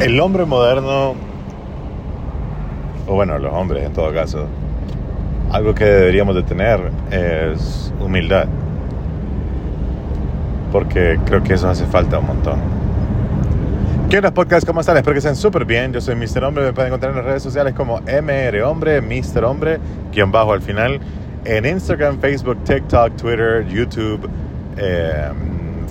El hombre moderno, o bueno, los hombres en todo caso, algo que deberíamos de tener es humildad. Porque creo que eso hace falta un montón. ¿Qué onda podcast? ¿Cómo están? Espero que estén súper bien. Yo soy Mr. Hombre. Me pueden encontrar en las redes sociales como MR Hombre, Mr. Hombre, guion bajo al final. En Instagram, Facebook, TikTok, Twitter, YouTube, eh,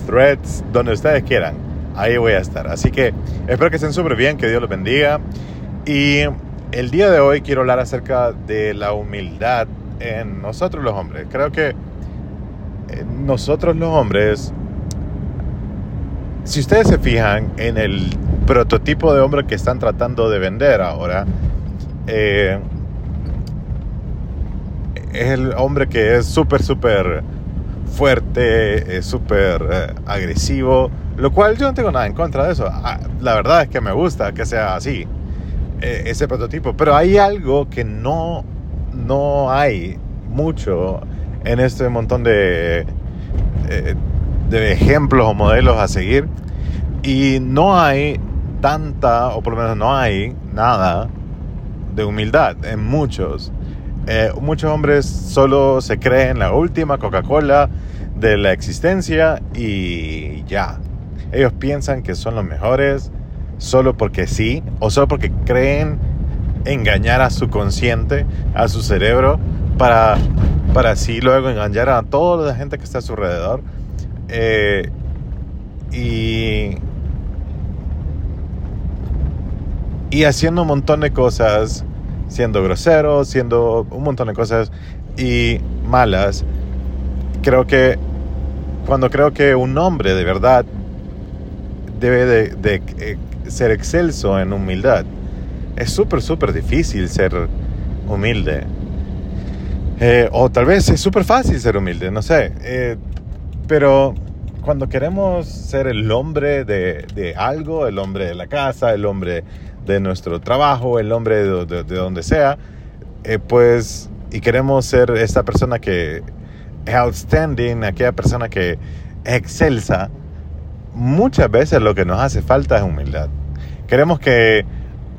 Threads, donde ustedes quieran ahí voy a estar. Así que espero que estén súper bien, que Dios los bendiga. Y el día de hoy quiero hablar acerca de la humildad en nosotros los hombres. Creo que eh, nosotros los hombres, si ustedes se fijan en el prototipo de hombre que están tratando de vender ahora, eh, es el hombre que es súper, súper fuerte, es súper eh, agresivo, lo cual yo no tengo nada en contra de eso. Ah, la verdad es que me gusta que sea así, eh, ese prototipo. Pero hay algo que no, no hay mucho en este montón de, eh, de ejemplos o modelos a seguir. Y no hay tanta, o por lo menos no hay nada de humildad en muchos. Eh, muchos hombres solo se creen la última Coca-Cola de la existencia y ya. Ellos piensan que son los mejores solo porque sí o solo porque creen engañar a su consciente, a su cerebro, para, para así luego engañar a toda la gente que está a su alrededor. Eh, y, y haciendo un montón de cosas, siendo grosero, siendo un montón de cosas y malas. Creo que cuando creo que un hombre de verdad debe de, eh, ser excelso en humildad. Es súper, súper difícil ser humilde. Eh, o tal vez es súper fácil ser humilde, no sé. Eh, pero cuando queremos ser el hombre de, algo, el hombre de la casa, el hombre de nuestro trabajo, el hombre de, de donde sea, pues, y queremos ser esta persona que outstanding, aquella persona que es excelsa, muchas veces lo que nos hace falta es humildad. Queremos que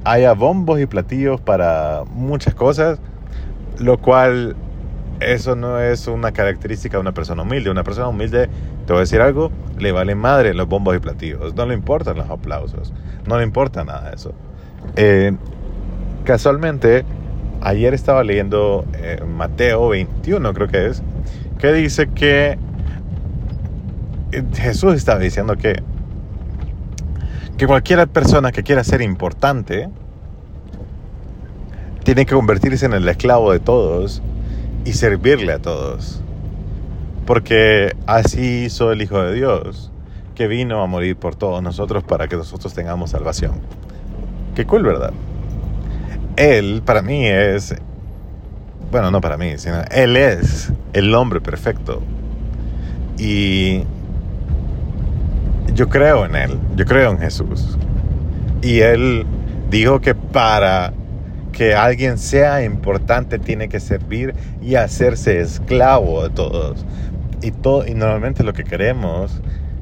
haya bombos y platillos para muchas cosas, lo cual eso no es una característica de una persona humilde. Una persona humilde, te voy a decir algo, le valen madre los bombos y platillos. No le importan los aplausos. No le importa nada de eso. Eh, casualmente, ayer estaba leyendo eh, Mateo 21, creo que es, que dice que Jesús estaba diciendo que, que cualquier persona que quiera ser importante tiene que convertirse en el esclavo de todos y servirle a todos. Porque así hizo el Hijo de Dios, que vino a morir por todos nosotros para que nosotros tengamos salvación. Qué cool, ¿verdad? Él, para mí, es... Bueno, no para mí, sino Él es el hombre perfecto. Y yo creo en Él, yo creo en Jesús. Y Él dijo que para que alguien sea importante tiene que servir y hacerse esclavo de todos. Y, todo, y normalmente lo que queremos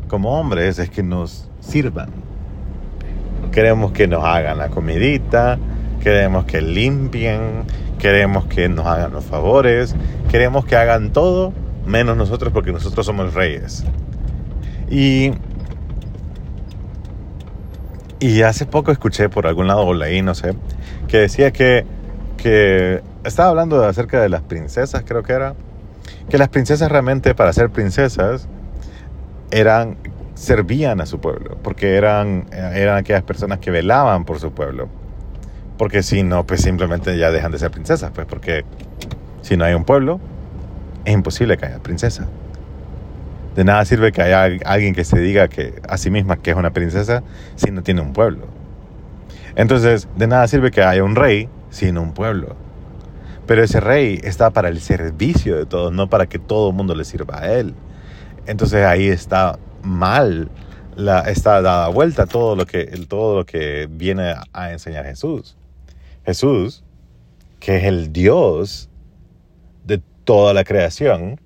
como hombres es que nos sirvan. Queremos que nos hagan la comidita, queremos que limpien, queremos que nos hagan los favores, queremos que hagan todo menos nosotros porque nosotros somos reyes. Y y hace poco escuché por algún lado o leí, no sé, que decía que, que estaba hablando acerca de las princesas, creo que era, que las princesas realmente para ser princesas eran servían a su pueblo, porque eran, eran aquellas personas que velaban por su pueblo. Porque si no, pues simplemente ya dejan de ser princesas, pues porque si no hay un pueblo, es imposible que haya princesa. De nada sirve que haya alguien que se diga que a sí misma que es una princesa si no tiene un pueblo. Entonces, de nada sirve que haya un rey sin un pueblo. Pero ese rey está para el servicio de todos, no para que todo el mundo le sirva a él. Entonces ahí está mal, está dada vuelta todo lo, que, todo lo que viene a enseñar Jesús. Jesús, que es el Dios de toda la creación,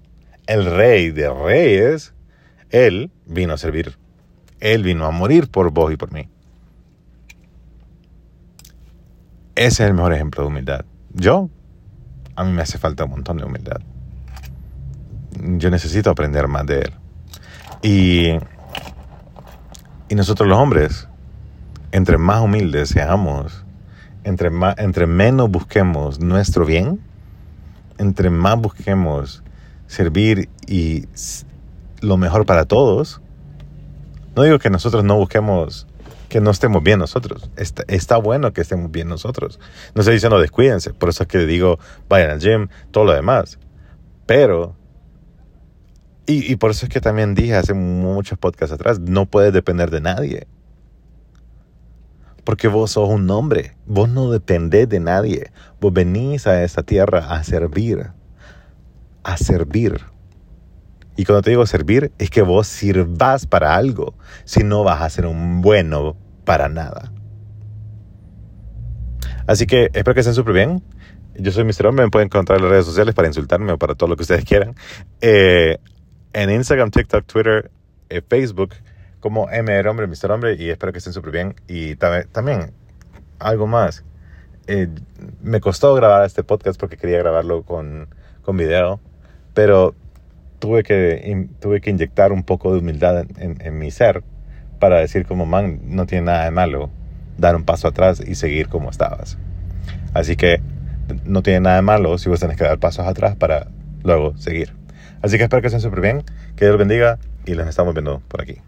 el rey de reyes, Él vino a servir. Él vino a morir por vos y por mí. Ese es el mejor ejemplo de humildad. Yo, a mí me hace falta un montón de humildad. Yo necesito aprender más de él. Y, y nosotros los hombres, entre más humildes seamos, entre, más, entre menos busquemos nuestro bien, entre más busquemos servir y lo mejor para todos, no digo que nosotros no busquemos que no estemos bien nosotros. Está, bueno que estemos bien nosotros. No estoy diciendo descuídense, por eso es que digo vayan al gym, todo lo demás. Pero, y, y por eso es que también dije hace muchos podcasts atrás, no puedes depender de nadie. Porque vos sos un hombre, vos no dependés de nadie. Vos venís a esta tierra a servir, a servir. Y cuando te digo servir, es que vos sirvas para algo, si no vas a ser un bueno para nada. Así que espero que estén súper bien. Yo soy Mr. Hombre, me pueden encontrar en las redes sociales para insultarme o para todo lo que ustedes quieran. Eh, en Instagram, TikTok, Twitter, eh, Facebook como MR Hombre, Mr. Hombre, y espero que estén súper bien. Y también, algo más. Eh, me costó grabar este podcast porque quería grabarlo con, con video, pero tuve que, tuve que inyectar un poco de humildad en, en, mi ser para decir como, man, no tiene nada de malo dar un paso atrás y seguir como estabas. Así que no tiene nada de malo si vos tenés que dar pasos atrás para luego seguir. Así que espero que estén súper bien, que Dios los bendiga y los estamos viendo por aquí.